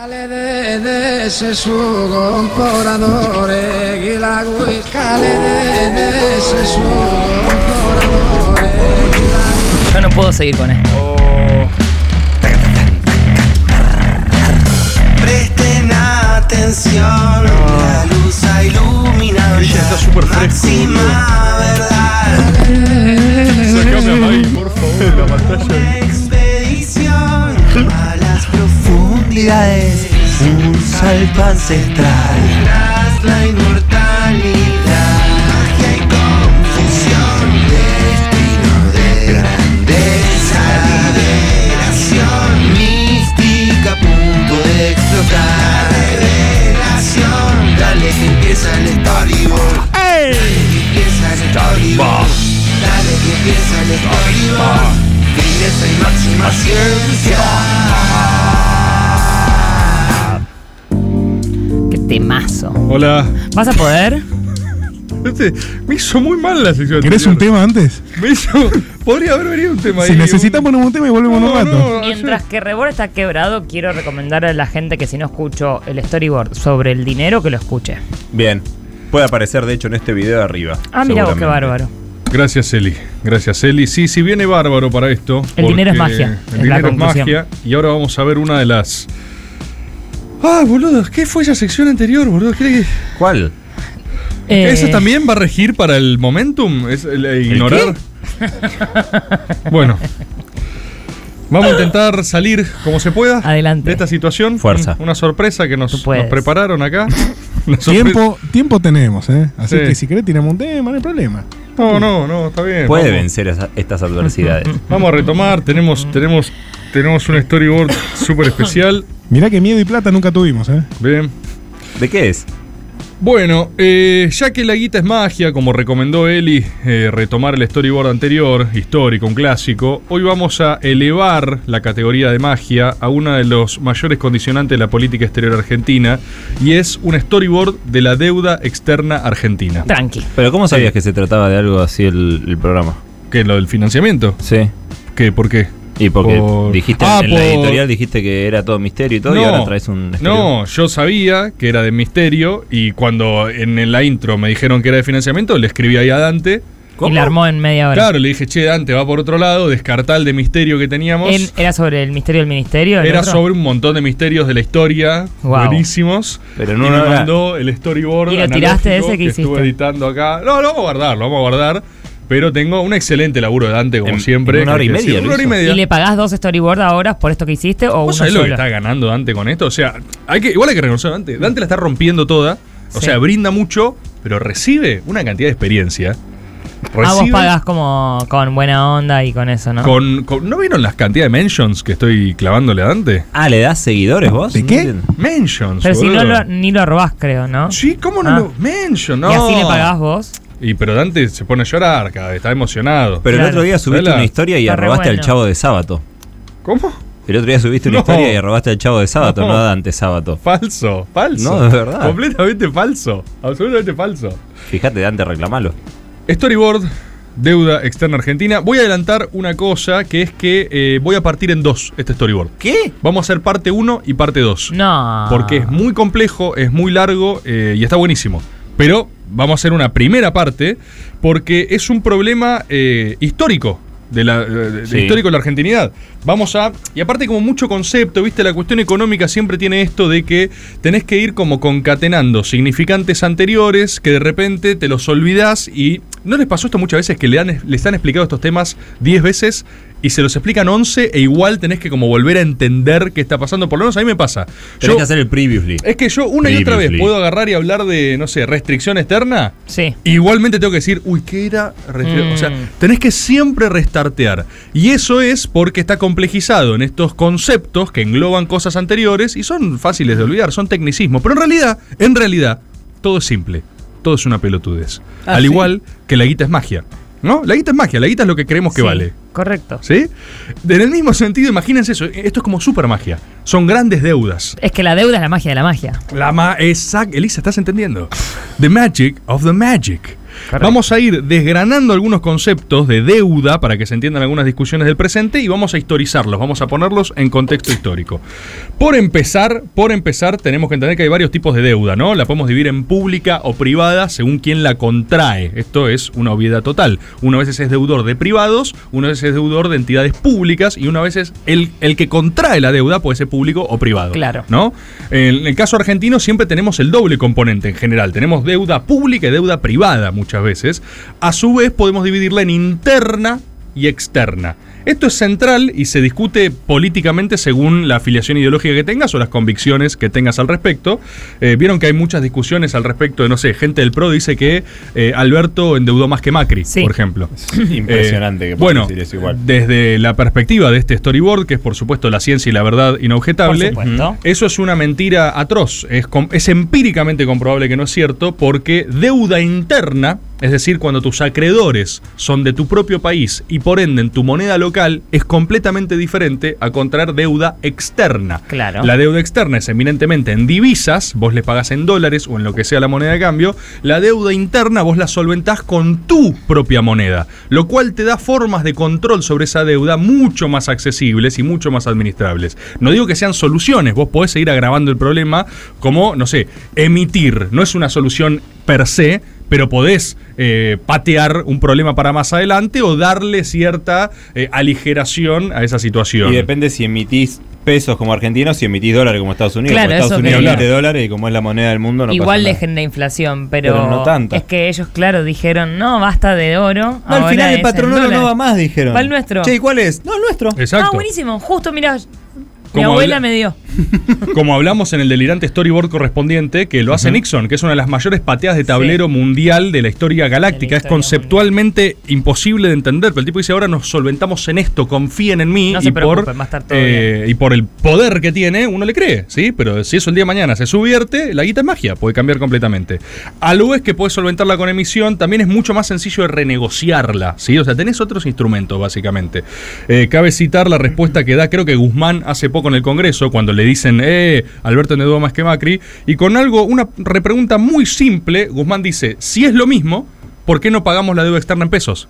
Scale de Gilagui Scale de Yo no puedo seguir con esto. Presten atención, la luz ha iluminado Ella ya está súper fresco, máxima verdad. Sacame a Maggie, por favor, la pantalla. Expedición un salto ancestral tras la inmortalidad. Magia y confusión, destino de grandeza, liberación mística, a punto de explotar. Revelación, dale que empieza el storyboard. Dale que empieza el storyboard. Dale que empieza el storyboard. Fineza y máxima ciencia. Temazo. Hola. ¿Vas a poder? Este, me hizo muy mal la sección. ¿Querés un tema antes? Me hizo. Podría haber venido un tema Si ahí. necesitas ponemos un tema y volvemos en un No, rato. no, Mientras que Rebor está quebrado, quiero recomendar a la gente que si no escuchó el storyboard sobre el dinero, que lo escuche. Bien. Puede aparecer, de hecho, en este video de arriba. Ah, mira vos, qué bárbaro. Gracias, Eli. Gracias, Eli. Sí, sí, viene bárbaro para esto. El dinero es magia, El es la dinero es magia. Y ahora vamos a ver una de las. Ah, boludo, ¿qué fue esa sección anterior, boludo? ¿Qué- ¿Cuál? Eh, ¿Esa también va a regir para el momentum? ¿Es el- el ignorar? bueno. Vamos a intentar salir como se pueda Adelante. de esta situación. Fuerza. Un- Una sorpresa que nos, prepararon acá. Tiempo, tiempo tenemos, ¿eh? Así Sí. que si querés tiramos un tema, no hay problema. No, no, no, está bien. Puede vamos. vencer esa- estas adversidades. Vamos a retomar. Tenemos, tenemos, tenemos un storyboard súper especial. Mirá que miedo y plata nunca tuvimos, ¿eh? Bien. ¿De qué es? Bueno, eh, ya que la guita es magia, como recomendó Eli, eh, retomar el storyboard anterior, histórico, un clásico, hoy vamos a elevar la categoría de magia a uno de los mayores condicionantes de la política exterior argentina, y es un storyboard de la deuda externa argentina. Tranqui. Pero ¿cómo sabías que se trataba de algo así el, el programa? ¿Qué? ¿Lo del financiamiento? Sí. ¿Qué? ¿Por qué? Y porque Por- dijiste Ah, en la editorial dijiste que era todo misterio y todo, y ahora traes un no, yo sabía que era de misterio y cuando en la intro me dijeron que era de financiamiento, le escribí ahí a Dante. Y la armó en media hora. Claro, le dije, che, Dante, va por otro lado, descartá el de misterio que teníamos. En- ¿Era sobre el misterio del ministerio? el Era otro? sobre un montón de misterios de la historia, Wow. buenísimos. Pero y no me era- mandó el storyboard ¿Y lo tiraste ese que estuve hiciste? editando acá. No, lo vamos a guardar, lo vamos a guardar. Pero tengo un excelente laburo de Dante, como En- siempre. en una hora y media decir, Una hora y media. ¿Y le pagás dos storyboard ahora por esto que hiciste o uno ¿Vos sabés lo que está ganando Dante con esto? O sea, hay que, igual hay que reconocer a Dante. Dante la está rompiendo toda. O Sí. sea, brinda mucho, pero recibe una cantidad de experiencia. Ah, vos pagás como con buena onda y con eso, ¿no? con, con- ¿No vieron las cantidades de mentions que estoy clavándole a Dante? Ah, ¿le das seguidores vos? ¿De qué? Mentions. Pero si no lo, ni lo robás, creo, ¿no? Sí, ¿cómo no Ah. lo mention? No. ¿Y así le pagás vos? Y pero Dante se pone a llorar cada vez, está emocionado. Pero Claro. el otro día subiste una historia y arrobaste al chavo de sábado. ¿Cómo? El otro día subiste una No. historia y arrobaste al chavo de sábado, no, No. a Dante sábado. Falso, falso. No, de verdad. Completamente falso. Absolutamente falso. Fíjate, Dante, reclamalo. Storyboard, deuda externa argentina. Voy a adelantar una cosa que es que eh, voy a partir en dos este storyboard. ¿Qué? Vamos a hacer parte 1 y parte 2. No. Porque es muy complejo, es muy largo eh, y está buenísimo. Pero vamos a hacer una primera parte porque es un problema eh, histórico. De la, de- Sí. histórico de la argentinidad. Vamos a. Y aparte, como mucho concepto, viste, la cuestión económica siempre tiene esto de que tenés que ir como concatenando significantes anteriores que de repente te los olvidás y. ¿No les pasó esto muchas veces que le han, les han explicado estos temas 10 veces y se los explican 11 e igual tenés que como volver a entender qué está pasando? Por lo menos a mí me pasa. Tenés Yo- que hacer el previously. es que yo una y otra vez puedo agarrar y hablar de, no sé, restricción externa. Sí. Igualmente tengo que decir, uy, ¿qué era? Mm. O sea, tenés que siempre restartear. Y eso es porque está complejizado en estos conceptos que engloban cosas anteriores y son fáciles de olvidar, son tecnicismos. Pero en realidad, en realidad, todo es simple. Todo es una pelotudez. Ah, Al sí. igual que la guita es magia. ¿No? La guita es magia, la guita es lo que creemos que Sí, vale. Correcto. ¿Sí? En el mismo sentido, imagínense eso. Esto es como super magia. Son grandes deudas. Es que la deuda es la magia de la magia. La ma exact, Elisa, ¿estás entendiendo? The magic of the magic. Vamos a ir desgranando algunos conceptos de deuda para que se entiendan algunas discusiones del presente y vamos a historizarlos, vamos a ponerlos en contexto histórico. Por empezar, por empezar, tenemos que entender que hay varios tipos de deuda, ¿no? La podemos dividir en pública o privada según quien la contrae. Esto es una obviedad total. Una vez es deudor de privados, una vez es deudor de entidades públicas y una vez es el, el que contrae la deuda puede ser público o privado. Claro. ¿no? En el caso argentino siempre tenemos el doble componente en general. Tenemos deuda pública y deuda privada muchas veces. A su vez podemos dividirla en interna y externa. Esto es central y se discute políticamente según la afiliación ideológica que tengas o las convicciones que tengas al respecto. Eh, Vieron que hay muchas discusiones al respecto de, no sé, gente del PRO dice que eh, Alberto endeudó más que Macri, Sí. por ejemplo. Impresionante Eh, que puedan bueno, decir eso igual. desde la perspectiva de este storyboard, que es por supuesto la ciencia y la verdad inobjetable, Por supuesto. eso es una mentira atroz. Es empíricamente comprobable que no es cierto, porque deuda interna, es decir, cuando tus acreedores son de tu propio país y por ende en tu moneda local, es completamente diferente a contraer deuda externa. Claro. La deuda externa es eminentemente en divisas, vos le pagás en dólares o en lo que sea la moneda de cambio. La deuda interna vos la solventás con tu propia moneda, lo cual te da formas de control sobre esa deuda mucho más accesibles y mucho más administrables. No digo que sean soluciones, vos podés seguir agravando el problema como, no sé, emitir. No es una solución per se, pero podés eh, patear un problema para más adelante o darle cierta eh, aligeración a esa situación. Y depende si emitís pesos como argentinos, si emitís dólares como Estados Unidos. Claro, Estados eso Unidos emite dólares y como es la moneda del mundo no Igual pasa nada. dejen la inflación, pero, Pero no tanta. es que ellos, claro, dijeron, no, basta de oro. No, al final el patronato no dólares". va más, dijeron. Va el nuestro. Che, ¿y cuál es? No, el nuestro. Exacto. Ah, buenísimo. Justo, mira, mi Como abuela habla- me dio. Como hablamos en el delirante storyboard correspondiente, que lo hace Nixon, que es una de las mayores pateadas de tablero mundial de la historia galáctica. es historia conceptualmente imposible de entender, pero el tipo dice, ahora nos solventamos en esto, confíen en mí. No se y, por, eh, y por el poder que tiene, uno le cree, ¿sí? Pero si eso el día de mañana se subierte, la guita es magia, puede cambiar completamente. A lo vez que puedes solventarla con emisión, también es mucho más sencillo de renegociarla, ¿sí? O sea, tenés otros instrumentos, básicamente. Eh, cabe citar la respuesta que da, creo que Guzmán hace poco en el Congreso, cuando le dicen, eh, Alberto endeudó más que Macri, y con algo, una repregunta muy simple, Guzmán dice, si es lo mismo, ¿por qué no pagamos la deuda externa en pesos?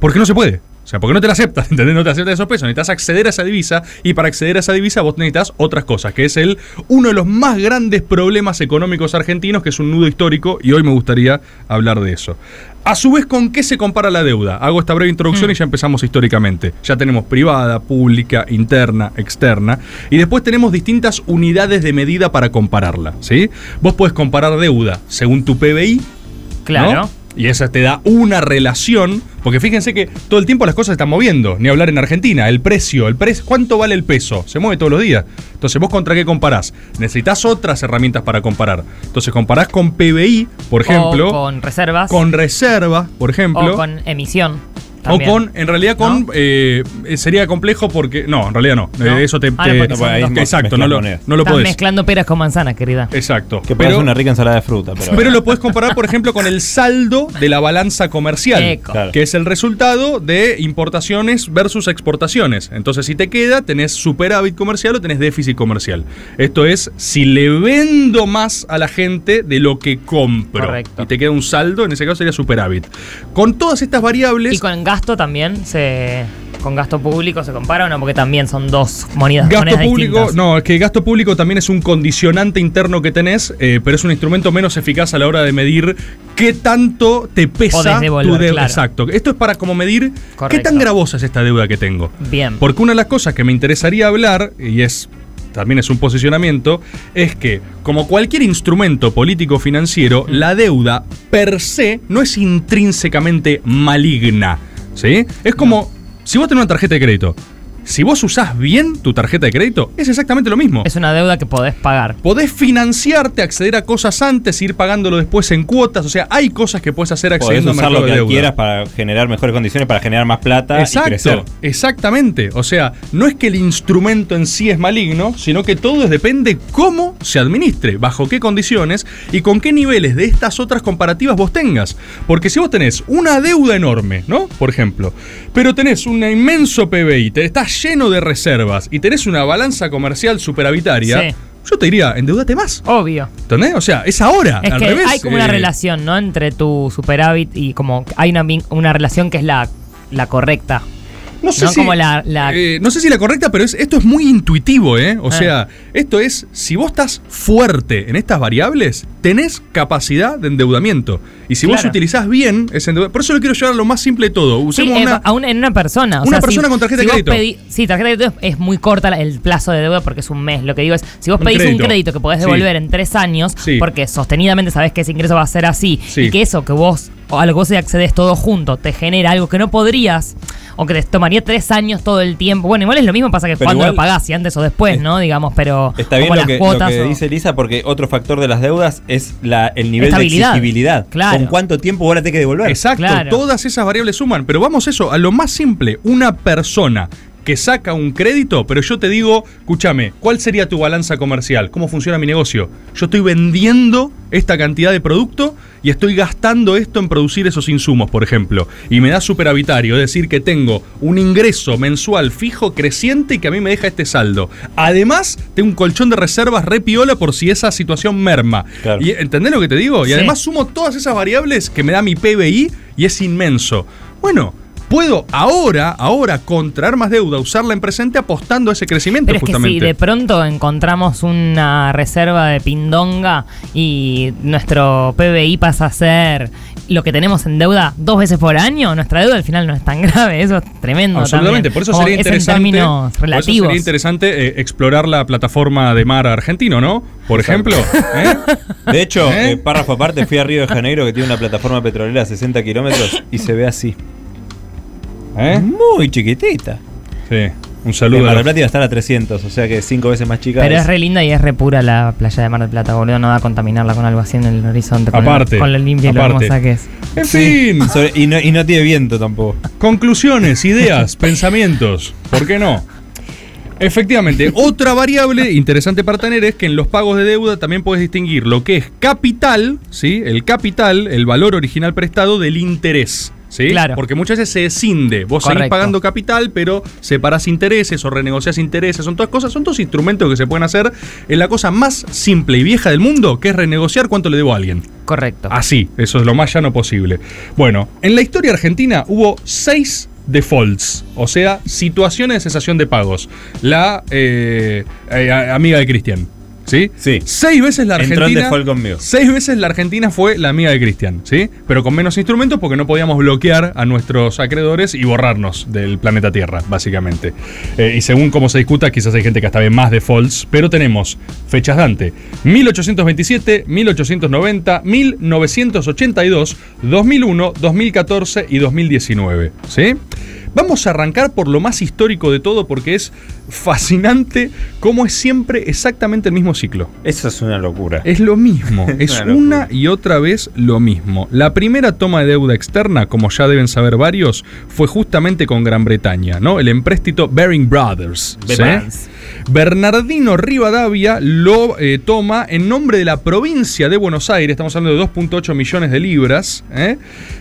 Porque no se puede. O sea, porque no te la aceptas, ¿entendés? No te aceptas esos pesos. Necesitas acceder a esa divisa y para acceder a esa divisa vos necesitas otras cosas, que es el uno de los más grandes problemas económicos argentinos, que es un nudo histórico y hoy me gustaría hablar de eso. A su vez, ¿con qué se compara la deuda? Hago esta breve introducción y ya empezamos históricamente. Ya tenemos privada, pública, interna, externa. Y después tenemos distintas unidades de medida para compararla. ¿sí? Vos podés comparar deuda según tu PBI, Claro. ¿no? Y esa te da una relación, porque fíjense que todo el tiempo las cosas se están moviendo, ni hablar en Argentina, el precio, el precio, ¿cuánto vale el peso? Se mueve todos los días. Entonces, ¿vos contra qué comparás? Necesitas otras herramientas para comparar. Entonces, comparás con PBI, por ejemplo, O con reservas. con reserva, por ejemplo, o con emisión. O con, en realidad con, ¿No? eh, sería complejo porque, no, en realidad no, ¿No? Eh, eso te, Ah, te- no, ahí exacto, no lo, no lo Estás podés. mezclando peras con manzanas, querida. Exacto. Que parece una rica ensalada de fruta, pero. Pero lo puedes comparar, por ejemplo, con el saldo de la balanza comercial, Eco. Que es el resultado de importaciones versus exportaciones. Entonces, si te queda, tenés superávit comercial o tenés déficit comercial. Esto es si le vendo más a la gente de lo que compro. Correcto. Y te queda un saldo, en ese caso sería superávit. Con todas estas variables, Y con gasto también se. Con gasto público se compara o no, porque también son dos monedas, Gasto monedas público, distintas. no, es que gasto público también es un condicionante interno que tenés, eh, pero es un instrumento menos eficaz a la hora de medir qué tanto te pesa devolver, tu deuda. claro. Exacto. Esto es para como medir qué tan gravosa es esta deuda que tengo. Bien. Porque una de las cosas que me interesaría hablar, y es también es un posicionamiento, es que como cualquier instrumento político financiero, la deuda per se no es intrínsecamente maligna. ¿Sí? Es como si vos tenés una tarjeta de crédito. Si vos usás bien tu tarjeta de crédito, es exactamente lo mismo. Es una deuda que podés pagar. Podés financiarte, acceder a cosas antes, ir pagándolo después en cuotas. O sea, hay cosas que puedes hacer Podés accediendo a usar mercado lo de que deuda. quieras para generar mejores condiciones, para generar más plata y crecer. Exacto, exactamente. O sea, no es que el instrumento en sí es maligno, sino que todo depende cómo se administre, bajo qué condiciones y con qué niveles de estas otras comparativas vos tengas. Porque si vos tenés una deuda enorme, ¿no? Por ejemplo, pero tenés un inmenso PBI, te estás lleno de reservas y tenés una balanza comercial superavitaria, Sí. yo te diría, endeudate más. Obvio. ¿Entendés? O sea, es ahora. Es al que revés, hay como una eh, relación, ¿no? Entre tu superávit y como hay una, una relación que es la, la correcta. No sé, ¿no? si, Como la- la- eh, no sé si la correcta, pero es, esto es muy intuitivo, ¿eh? O Ah. sea, esto es, si vos estás fuerte en estas variables, tenés capacidad de endeudamiento. Y si vos Claro. utilizás bien ese endeudamiento, por eso lo quiero llevar a lo más simple de todo. Usemos eh, una... a una- en una persona. o una sea, persona con tarjeta de vos crédito. pedí- sí, tarjeta de crédito es, es muy corta la- el plazo de deuda porque es un mes. Lo que digo es, si vos Un pedís crédito. un crédito que podés Sí. devolver en tres años, Sí. porque sostenidamente sabés que ese ingreso va a ser así, Sí. y que eso que vos, o a lo que vos accedes todo junto, te genera algo que no podrías, o que te tomaría tres años todo el tiempo. Bueno, igual es lo mismo, pasa que Pero cuando igual- lo pagás, si antes o después, ¿no? Digamos, pero Está bien como lo las que, lo cuotas que o- dice Elisa, porque otro factor de las deudas es la, el nivel de exigibilidad. Claro. ¿Con cuánto tiempo la tenés que devolver? Exacto, Claro. todas esas variables suman. Pero vamos eso, a lo más simple. Una persona que saca un crédito, pero yo te digo, escúchame, ¿cuál sería tu balanza comercial? ¿Cómo funciona mi negocio? Yo estoy vendiendo esta cantidad de producto y estoy gastando esto en producir esos insumos, por ejemplo. Y me da superavitario, es decir, que tengo un ingreso mensual fijo creciente y que a mí me deja este saldo. Además, tengo un colchón de reservas re piola por si esa situación merma. Claro. Y, ¿Entendés lo que te digo? Y Sí. además sumo todas esas variables que me da mi PBI y es inmenso. Bueno, puedo ahora, ahora contraer más deuda, usarla en presente apostando a ese crecimiento Pero es que justamente. si de pronto encontramos una reserva de pindonga y nuestro PBI pasa a ser lo que tenemos en deuda dos veces por año, nuestra deuda al final no es tan grave. Eso es tremendo. Absolutamente, también. por eso Como sería es interesante. en términos por eso relativos. sería interesante eh, explorar la plataforma de mar argentino, ¿no? Por ejemplo. ¿eh? De hecho, ¿Eh? eh, párrafo aparte, fui a Río de Janeiro que tiene una plataforma petrolera a 60 kilómetros y se ve así. ¿Eh? Muy chiquitita. Sí. Un En saludo. Mar a del la- Plata iba a estar a 300, o sea que cinco veces más chica. Pero es- es re linda y es re pura la playa de Mar del Plata, boludo. No da a contaminarla con algo así en el horizonte. Con Aparte, Lo, con lo limpia y lo hermosa que es. En fin. Sobre- y, no, y no tiene viento tampoco. Conclusiones, ideas, pensamientos. ¿Por qué no? Efectivamente, otra variable interesante para tener es que en los pagos de deuda también puedes distinguir lo que es capital, ¿sí? El capital, el valor original prestado del interés. ¿Sí? Claro. Porque muchas veces se escinde. Vos seguís Correcto. pagando capital, pero separás intereses o renegociás intereses. Son todas cosas, son todos instrumentos que se pueden hacer en la cosa más simple y vieja del mundo, que es renegociar cuánto le debo a alguien. Correcto. Así, eso es lo más llano posible. Bueno, en la historia argentina hubo seis defaults, o sea, situaciones de cesación de pagos. La eh, eh, amiga de Cristian. ¿Sí? Sí. Seis veces la Argentina. default conmigo. Seis veces la Argentina fue la amiga de Cristian, ¿sí? Pero con menos instrumentos porque no podíamos bloquear a nuestros acreedores y borrarnos del planeta Tierra, básicamente. Eh, y según cómo se discuta, quizás hay gente que hasta ve más defaults, pero tenemos fechas Dante: 1827, 1890, 1982, 2001, 2014 y 2019, ¿sí? Vamos a arrancar por lo más histórico de todo porque es fascinante cómo es siempre exactamente el mismo ciclo. Eso es una locura. Es lo mismo, es Una y otra vez lo mismo. La primera toma de deuda externa, como ya deben saber varios, fue justamente con Gran Bretaña, ¿no? El empréstito Baring Brothers. ¿sí? Bernardino Rivadavia lo eh, toma en nombre de la provincia de Buenos Aires, estamos hablando de 2.8 millones de libras, ¿eh?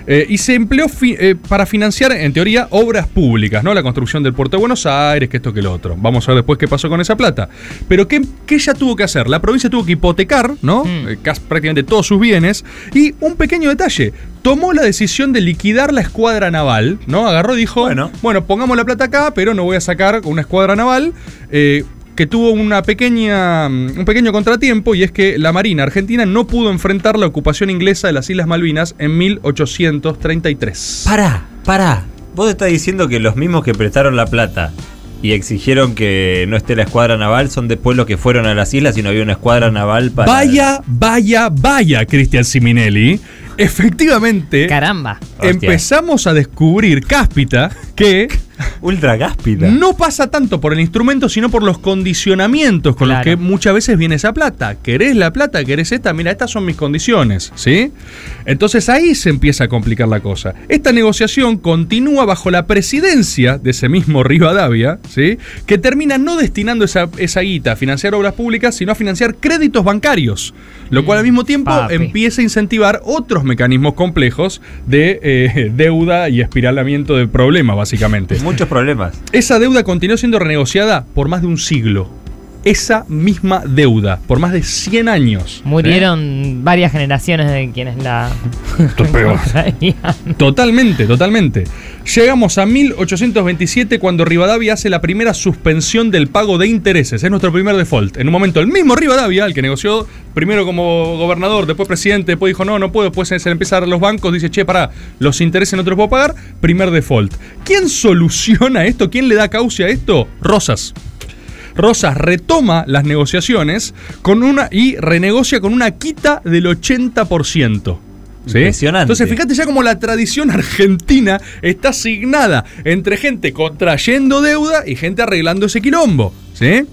Eh, y se empleó fi- para financiar, en teoría, obras públicas, ¿no? La construcción del puerto de Buenos Aires, que esto que lo otro. Vamos a ver después qué pasó con esa plata. Pero ¿qué, qué ella tuvo que hacer? La provincia tuvo que hipotecar, ¿no? Mm. Eh, casi prácticamente todos sus bienes. Y un pequeño detalle, tomó la decisión de liquidar la escuadra naval, ¿no? Agarró y dijo, Bueno. bueno, pongamos la plata acá, pero no voy a sacar una escuadra naval. eh, que tuvo una pequeña, mm, un pequeño contratiempo y es que la Marina Argentina no pudo enfrentar la ocupación inglesa de las Islas Malvinas en 1833. Pará, pará. Vos estás diciendo que los mismos que prestaron la plata y exigieron que no esté la escuadra naval son después los que fueron a las islas y no había una escuadra naval para. Vaya, vaya, vaya, Cristian Siminelli. Efectivamente, Caramba. Hostia. empezamos a descubrir cáspita que Ultra gáspida. no pasa tanto por el instrumento, sino por los condicionamientos con los que muchas veces viene esa plata. ¿Querés la plata? ¿Querés esta? Mira, estas son mis condiciones, ¿sí? Entonces ahí se empieza a complicar la cosa. Esta negociación continúa bajo la presidencia de ese mismo Rivadavia, ¿sí? Que termina no destinando esa, esa guita a financiar obras públicas, sino a financiar créditos bancarios. Lo cual al mismo tiempo papi. empieza a incentivar otros mecanismos complejos de eh, deuda y espiralamiento de problemas, básicamente. Muchos problemas. Esa deuda continuó siendo renegociada por más de un siglo. Esa misma deuda por más de 100 años. Murieron varias generaciones de quienes la. Totalmente, totalmente. Llegamos a 1827 cuando Rivadavia hace la primera suspensión del pago de intereses. Es nuestro primer default. En un momento, el mismo Rivadavia, el que negoció primero como gobernador, después presidente, después dijo no, no puedo, después se le empieza a dar a los bancos, dice che, pará, los intereses no te los puedo pagar. Primer default. ¿Quién soluciona esto? ¿Quién le da cauce a esto? Rosas. Rosas retoma las negociaciones con una y renegocia con una quita del 80%. ¿Sí? Impresionante. Entonces, fíjate ya como la tradición argentina está asignada entre gente contrayendo deuda y gente arreglando ese quilombo. ¿Sí?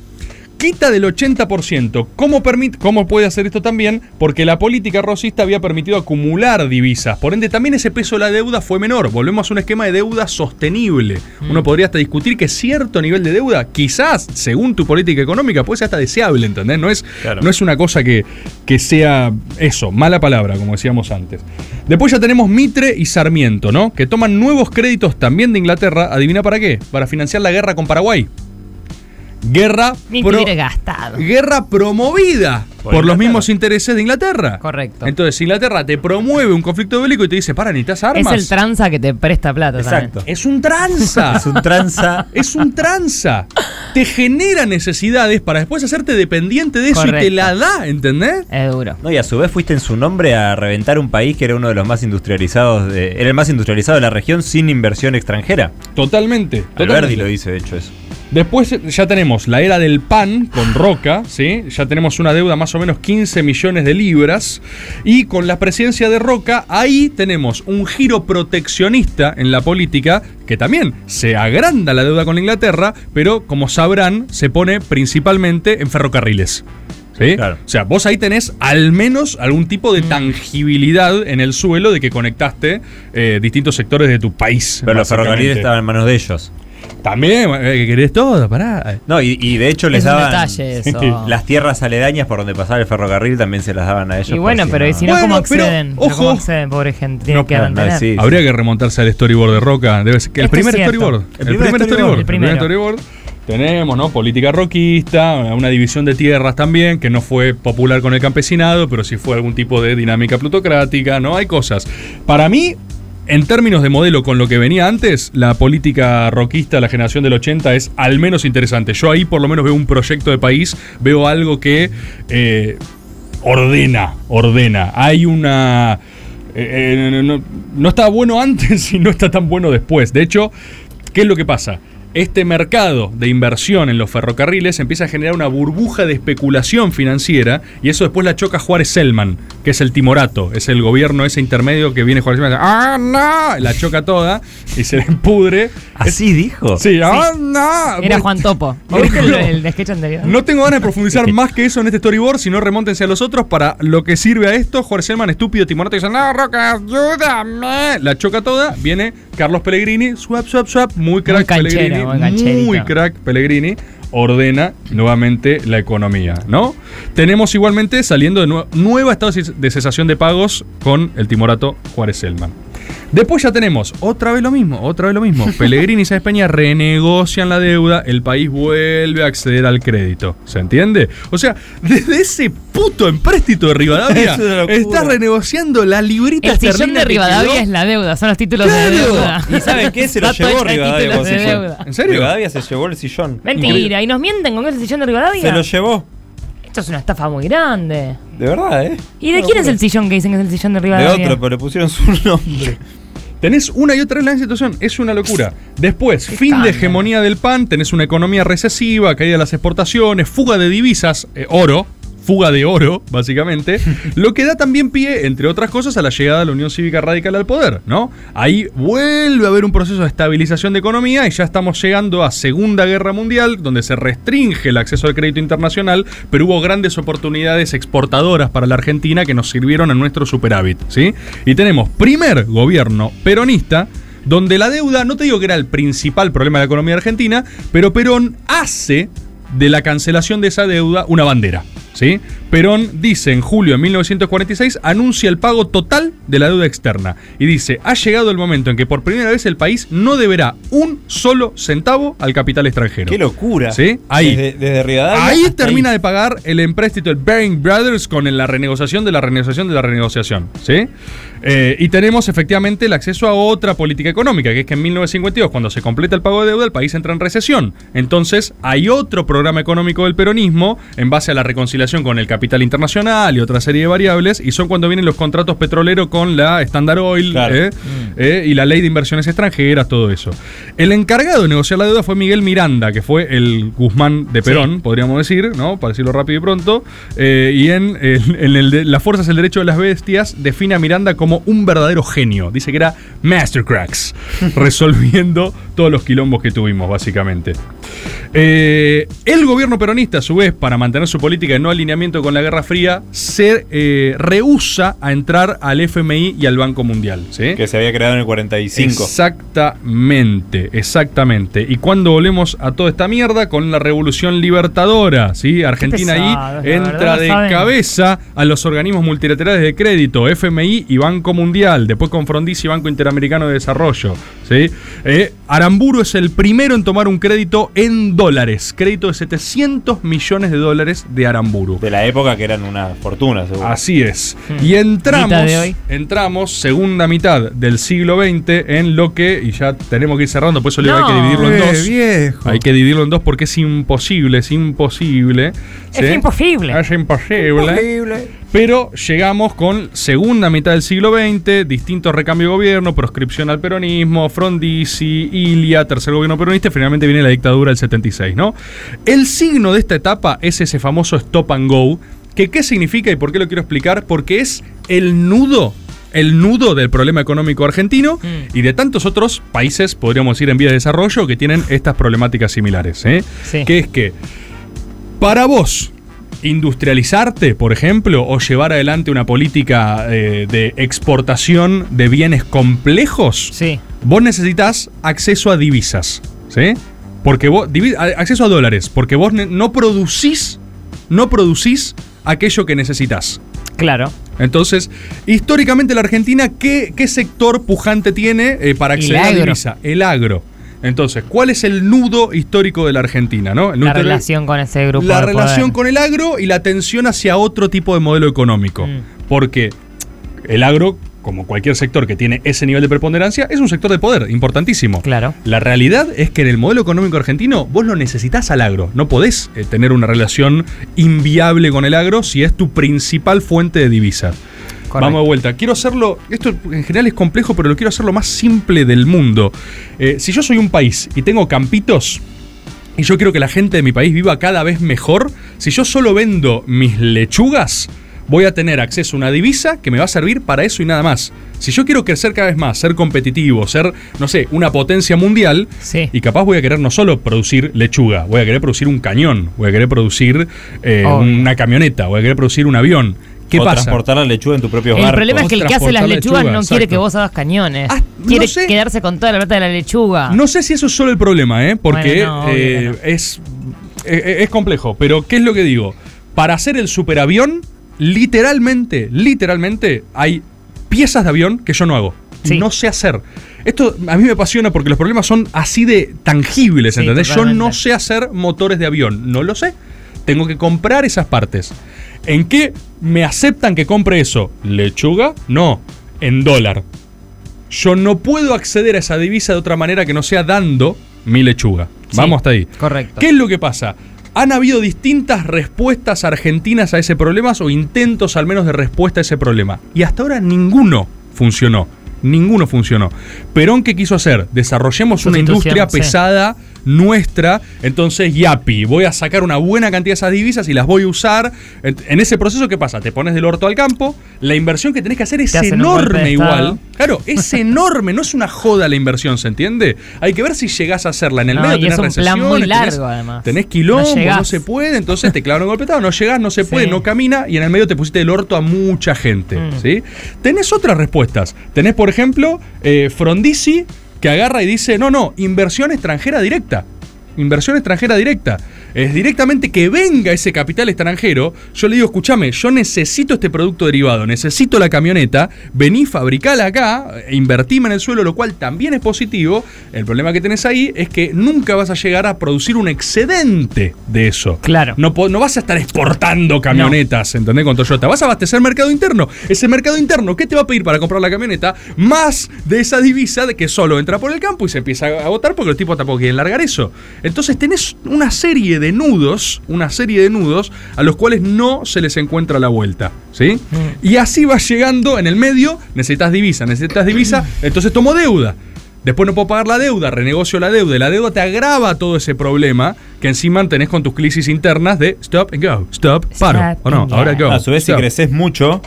Quita del 80%. ¿Cómo, permite, ¿Cómo puede hacer esto también? Porque la política rosista había permitido acumular divisas. Por ende, también ese peso de la deuda fue menor. Volvemos a un esquema de deuda sostenible. Uno podría hasta discutir que cierto nivel de deuda, quizás, según tu política económica, puede ser hasta deseable, ¿entendés? No es, Claro. no es una cosa que, que sea eso, mala palabra, como decíamos antes. Después ya tenemos Mitre y Sarmiento, ¿no? Que toman nuevos créditos también de Inglaterra. ¿Adivina para qué? Para financiar la guerra con Paraguay. Guerra, pro- guerra promovida por, Por los mismos intereses de Inglaterra. Correcto. Entonces, Inglaterra te promueve un conflicto bélico y te dice, para, necesitas Es armas. el tranza que te presta plata Exacto. Es un tranza. Es un tranza. Es un tranza. Te genera necesidades para después hacerte dependiente de eso y te la da, ¿entendés? Es duro. No, y a su vez fuiste en su nombre a reventar un país que era uno de los más industrializados, de- era el más industrializado de la región sin inversión extranjera. Totalmente. Alberdi totalmente. lo dice, de hecho, eso. Después ya tenemos la era del pan con Roca, ¿sí? Ya tenemos una deuda más o menos 15 millones de libras. Y con la presidencia de Roca, ahí tenemos un giro proteccionista en la política, que también se agranda la deuda con Inglaterra, pero como sabrán, se pone principalmente en ferrocarriles. ¿Sí? Claro. O sea, vos ahí tenés al menos algún tipo de tangibilidad en el suelo de que conectaste eh, distintos sectores de tu país. Pero los ferrocarriles estaban en manos de ellos. También, eh, que querés todo, pará. No, y, y de hecho les Es un daban detalle eso. las tierras aledañas por donde pasaba el ferrocarril también se las daban a ellos. Y por bueno, si pero no- ¿y si no, Bueno, cómo pero, acceden? Pero ¿Cómo ojo. acceden, pobre gente? Tienen No, que no, sí. Habría que remontarse al storyboard de Roca. Debe ser que el Esto primer cierto. storyboard. El primer storyboard. storyboard. El primero. storyboard. Tenemos, ¿no? Política roquista, una división de tierras también, que no fue popular con el campesinado, pero sí fue algún tipo de dinámica plutocrática, ¿no? Hay cosas. Para mí, en términos de modelo con lo que venía antes, la política roquista, la generación del 80, es al menos interesante. Yo ahí por lo menos veo un proyecto de país, veo algo que eh, ordena, ordena. Hay una... eh, eh, no, no está bueno antes y no está tan bueno después. De hecho, ¿qué es lo que pasa? Este mercado de inversión en los ferrocarriles empieza a generar una burbuja de especulación financiera y eso después la choca Juárez Selman, que es el timorato, es el gobierno ese intermedio que viene Juárez Selman, ¡ah, no! La choca toda y se le pudre. Así dijo. Sí, ¡ah, no! Era Juan Topo. No, ¿Viste el, no. el sketch anterior? No tengo ganas de profundizar más que eso en este storyboard, sino remóntense a los otros para lo que sirve a esto. Juárez Selman, estúpido, timorato, dice, no, Roca, ayúdame. La choca toda, viene Carlos Pellegrini, swap, swap, swap, muy crack canchero, Pellegrini, muy crack Pellegrini, ordena nuevamente la economía, ¿no? Tenemos igualmente saliendo de nue- nueva estado de cesación de pagos con el timorato Juárez Selman. Después ya tenemos otra vez lo mismo, otra vez lo mismo. Pellegrini y Sáenz Peña renegocian la deuda, el país vuelve a acceder al crédito. ¿Se entiende? O sea, desde ese puto empréstito de Rivadavia Es una locura. está renegociando la librita El sillón de Rivadavia quedó. es la deuda, son los títulos Claro. de deuda. ¿Y saben qué? Se lo llevó de Rivadavia de deuda. ¿En serio? Rivadavia se llevó el sillón. Mentira, ¿y nos mienten con ese sillón de Rivadavia? Se lo llevó. Esto es una estafa muy grande. De verdad, ¿eh? ¿Y de quién es el sillón que dicen que es el sillón de De Rivadavia? otro, pero le pusieron su nombre. Tenés una y otra vez la situación, es una locura. Después, Qué fin de hegemonía del pan, tenés una economía recesiva, caída de las exportaciones, fuga de divisas, eh, oro, fuga de oro, básicamente, lo que da también pie, entre otras cosas, a la llegada de la Unión Cívica Radical al poder, ¿no? Ahí vuelve a haber un proceso de estabilización de economía y ya estamos llegando a Segunda Guerra Mundial, donde se restringe el acceso al crédito internacional, pero hubo grandes oportunidades exportadoras para la Argentina que nos sirvieron a nuestro superávit, ¿sí? Y tenemos primer gobierno peronista, donde la deuda, no te digo que era el principal problema de la economía argentina, pero Perón hace de la cancelación de esa deuda una bandera. ¿Sí? Perón dice en julio de 1946, anuncia el pago total de la deuda externa. Y dice, ha llegado el momento en que por primera vez el país no deberá un solo centavo al capital extranjero. ¡Qué locura! ¿Sí? Ahí. Desde, desde Rivadavia Ahí hasta termina de pagar el empréstito del Baring Brothers con la renegociación de la renegociación de la renegociación. ¿sí? Eh, y tenemos efectivamente el acceso a otra política económica, que es que en 1952, cuando se completa el pago de deuda, el país entra en recesión. Entonces, hay otro programa económico del peronismo en base a la reconciliación con el capital internacional y otra serie de variables, y son cuando vienen los contratos petroleros con la Standard Oil Claro. ¿eh? Eh, y la ley de inversiones extranjeras, todo eso. El encargado de negociar la deuda fue Miguel Miranda, que fue el Guzmán de Perón, podríamos decir, ¿no? Para decirlo rápido y pronto. Eh, y en, en- en el de, Las Fuerzas del Derecho de las Bestias define a Miranda como un verdadero genio. Dice que era Mastercracks, resolviendo todos los quilombos que tuvimos, básicamente. Eh, el gobierno peronista, a su vez, para mantener su política de no alineamiento con la Guerra Fría, se eh, rehúsa a entrar al FMI y al Banco Mundial. ¿sí? Que se había creado en el 45. Exactamente, exactamente. Y cuando volvemos a toda esta mierda con la revolución libertadora, ¿sí? Argentina ahí entra verdad, de saben. cabeza a los organismos multilaterales de crédito, FMI y Banco Mundial, después con Frondizi y Banco Interamericano de Desarrollo, ¿sí? Eh, Aramburu es el primero en tomar un crédito en dólares, crédito de 700 millones de dólares de Aramburu. De la época que eran una fortuna, seguro. Así es. Hmm. Y entramos, Mitad de hoy. entramos segunda mitad del siglo XX en lo que, y ya tenemos que ir cerrando, por eso No. hay que dividirlo en Eh, dos. viejo. Hay que dividirlo en dos porque es imposible, es imposible. ¿sí? Es imposible. Es imposible. Pero llegamos con segunda mitad del siglo XX, distintos recambios de gobierno, proscripción al peronismo, Frondizi, Ilia, tercer gobierno peronista, y finalmente viene la dictadura del 76, ¿no? El signo de esta etapa es ese famoso stop and go, que qué significa y por qué lo quiero explicar, porque es el nudo, el nudo del problema económico argentino Mm. y de tantos otros países, podríamos decir en vía de desarrollo, que tienen estas problemáticas similares, ¿eh? Sí. Que es que para vos, industrializarte, por ejemplo, o llevar adelante una política eh, de exportación de bienes complejos, Sí. vos necesitas acceso a divisas, ¿sí? Porque vos, divi- acceso a dólares, porque vos no producís, no producís aquello que necesitas. Claro. Entonces, históricamente la Argentina, ¿qué, qué sector pujante tiene eh, para acceder a divisa? El agro. Entonces, ¿cuál es el nudo histórico de la Argentina? ¿no? El La relación con ese grupo. la de relación poder. con el agro y la tensión hacia otro tipo de modelo económico. Mm. Porque el agro, como cualquier sector que tiene ese nivel de preponderancia, es un sector de poder importantísimo. Claro. La realidad es que en el modelo económico argentino vos lo necesitas al agro. No podés eh, tener una relación inviable con el agro si es tu principal fuente de divisas. Correcto. Vamos de vuelta. Quiero hacerlo, esto en general es complejo, pero lo quiero hacer lo más simple del mundo. Eh, si yo soy un país y tengo campitos, y yo quiero que la gente de mi país viva cada vez mejor, si yo solo vendo mis lechugas, voy a tener acceso a una divisa que me va a servir para eso y nada más. Si yo quiero crecer cada vez más, ser competitivo, ser, no sé, una potencia mundial, Sí. y capaz voy a querer no solo producir lechuga, voy a querer producir un cañón, voy a querer producir eh, una camioneta, voy a querer producir un avión. ¿Qué o pasa? transportar la lechuga en tu propio El barco. problema es que el que hace las lechugas lechuga, no quiere exacto. que vos hagas cañones. Ah, no quiere sé. quedarse con toda la plata de la lechuga. No sé si eso es solo el problema, ¿eh? Porque Bueno, no, obvio eh, no. es, eh, es complejo. Pero, ¿qué es lo que digo? Para hacer el superavión, literalmente, literalmente, hay piezas de avión que yo no hago. Sí. No sé hacer. Esto a mí me apasiona porque los problemas son así de tangibles, Sí, ¿entendés? Yo no sé hacer motores de avión. No lo sé. Tengo que comprar esas partes. ¿En qué me aceptan que compre eso? ¿Lechuga? No. En dólar. Yo no puedo acceder a esa divisa de otra manera que no sea dando mi lechuga. Sí, Vamos hasta ahí. correcto. ¿Qué es lo que pasa? Han habido distintas respuestas argentinas a ese problema o intentos al menos de respuesta a ese problema. Y hasta ahora ninguno funcionó. Ninguno funcionó. Perón, ¿qué quiso hacer? Desarrollemos una industria sí. pesada nuestra. Entonces, yapi, voy a sacar una buena cantidad de esas divisas y las voy a usar. En ese proceso, ¿qué pasa? Te pones del orto al campo. La inversión que tenés que hacer es enorme igual. Claro, es enorme, no es una joda la inversión, ¿se entiende? Hay que ver si llegás a hacerla. En el No, medio tenés plan muy largo, tenés, además. Tenés quilombo, No se puede, entonces te clavan un golpetado, no llegás, no se puede, Sí. no camina y en el medio te pusiste el orto a mucha gente, Mm. ¿sí? Tenés otras respuestas. Tenés, por ejemplo, eh, Frondizi que agarra y dice, no, no, inversión extranjera directa. Inversión extranjera directa. Es directamente que venga ese capital extranjero. Yo le digo, escúchame, yo necesito este producto derivado, necesito la camioneta, vení, fabricala acá, e invertime en el suelo, lo cual también es positivo. El problema que tenés ahí es que nunca vas a llegar a producir un excedente de eso. Claro. No, no vas a estar exportando camionetas, ¿entendés? Con Toyota. Vas a abastecer mercado interno. Ese mercado interno, ¿qué te va a pedir para comprar la camioneta? Más de esa divisa de que solo entra por el campo y se empieza a agotar porque los tipos tampoco quieren largar eso. Entonces tenés una serie de nudos, una serie de nudos a los cuales no se les encuentra la vuelta. ¿Sí? Y así vas llegando en el medio, necesitas divisa, necesitas divisa, entonces tomo deuda. Después no puedo pagar la deuda, renegocio la deuda y la deuda te agrava todo ese problema que encima tenés con tus crisis internas de stop and go, stop, paro. Stop ¿O no? Ahora go. A su vez, si creces mucho,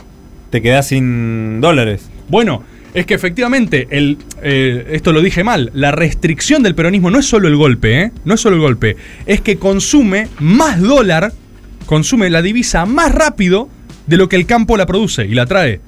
te quedás sin dólares. Bueno, es que efectivamente, el, eh, esto lo dije mal, la restricción del peronismo no es solo el golpe, ¿eh? No es solo el golpe, es que consume más dólar, consume la divisa más rápido de lo que el campo la produce y la trae.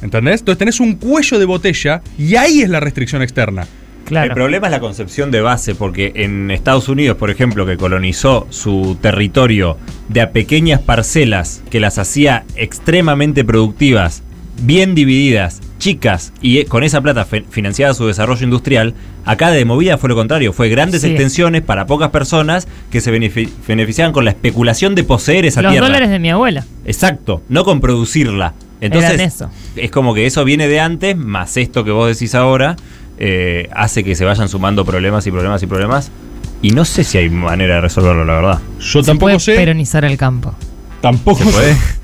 ¿Entendés? Entonces tenés un cuello de botella y ahí es la restricción externa. Claro. El problema es la concepción de base, porque en Estados Unidos, por ejemplo, que colonizó su territorio de a pequeñas parcelas que las hacía extremadamente productivas, bien divididas, chicas, y eh, con esa plata fe- financiaba su desarrollo industrial, acá de movida fue lo contrario, fue grandes Sí. extensiones para pocas personas que se benefi- beneficiaban con la especulación de poseer esa Los tierra. dólares de mi abuela. Exacto, no con producirla. Entonces, Eran eso. es como que eso viene de antes, más esto que vos decís ahora, eh, hace que se vayan sumando problemas y problemas y problemas. Y no sé si hay manera de resolverlo, la verdad. Yo Se tampoco puede sé. peronizar el campo. Tampoco ¿Se puede?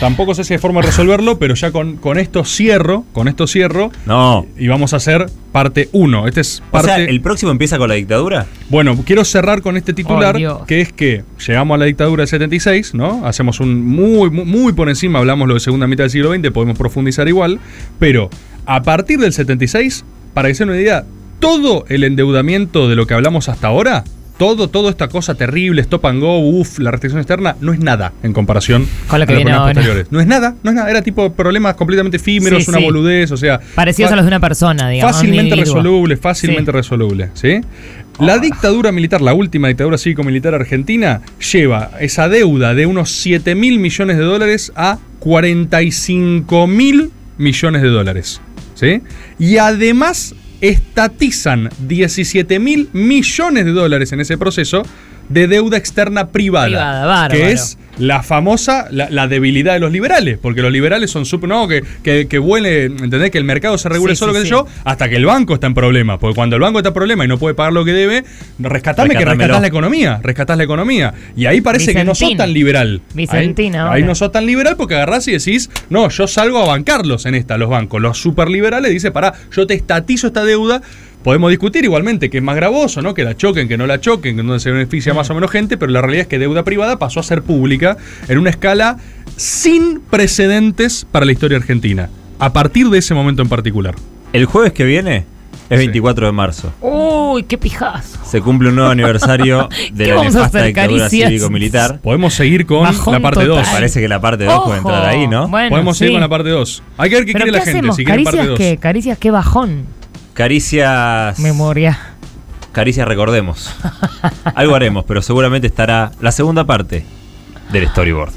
Tampoco sé si hay forma de resolverlo, pero ya con, con esto cierro, con esto cierro, No. y vamos a hacer parte 1. Este es O parte. sea, ¿el próximo empieza con la dictadura? Bueno, quiero cerrar con este titular, Oh, que es que llegamos a la dictadura del 76, ¿no? Hacemos un muy, muy, muy por encima, hablamos lo de segunda mitad del siglo XX, podemos profundizar igual, pero a partir del 76, para que se una idea, todo el endeudamiento de lo que hablamos hasta ahora, todo, toda esta cosa terrible, stop and go, uff, la restricción externa, no es nada en comparación Con lo que a los problemas posteriores. No es nada, no es nada, era tipo problemas completamente efímeros, Sí, una sí. boludez, o sea... Parecidos a los de una persona, digamos. Fácilmente resoluble, fácilmente Sí. resoluble, ¿sí? La dictadura militar, la última dictadura cívico-militar argentina, lleva esa deuda de unos 7 mil millones de dólares a 45 mil millones de dólares, ¿sí? Y además estatizan 17 mil millones de dólares en ese proceso de deuda externa privada, Privada, que es la famosa, la, la debilidad de los liberales, porque los liberales son súper, no, que, que, que vuele, ¿entendés? Que el mercado se regule Sí, solo, sí, qué sé sí. yo, hasta que el banco está en problemas, porque cuando el banco está en problemas y no puede pagar lo que debe, rescatame que rescatás la economía, rescatás la economía. Y ahí parece que no sos tan liberal. Vicentín ahí, ahí no sos tan liberal porque agarrás y decís, no, yo salgo a bancarlos en esta, los bancos. Los superliberales dicen, pará, yo te estatizo esta deuda. Podemos discutir igualmente que es más gravoso, ¿no? Que la choquen, que no la choquen, que donde se beneficia más o menos gente, pero la realidad es que deuda privada pasó a ser pública en una escala sin precedentes para la historia argentina. A partir de ese momento en particular. El jueves que viene es Sí. 24 de marzo. Uy, qué pijazo. Se cumple un nuevo aniversario de ¿Qué la nefasta dictadura cívico-militar. Podemos seguir con Bajón la parte total. 2. Parece que la parte 2 puede entrar ahí, ¿no? Bueno, Podemos seguir con la parte 2. Hay que ver qué ¿Pero quiere qué la gente. hacemos? Si quieren parte ¿Caricias 2. qué? ¿Caricias qué bajón? Caricias. Memoria. Caricias recordemos. Algo haremos, pero seguramente estará la segunda parte del storyboard.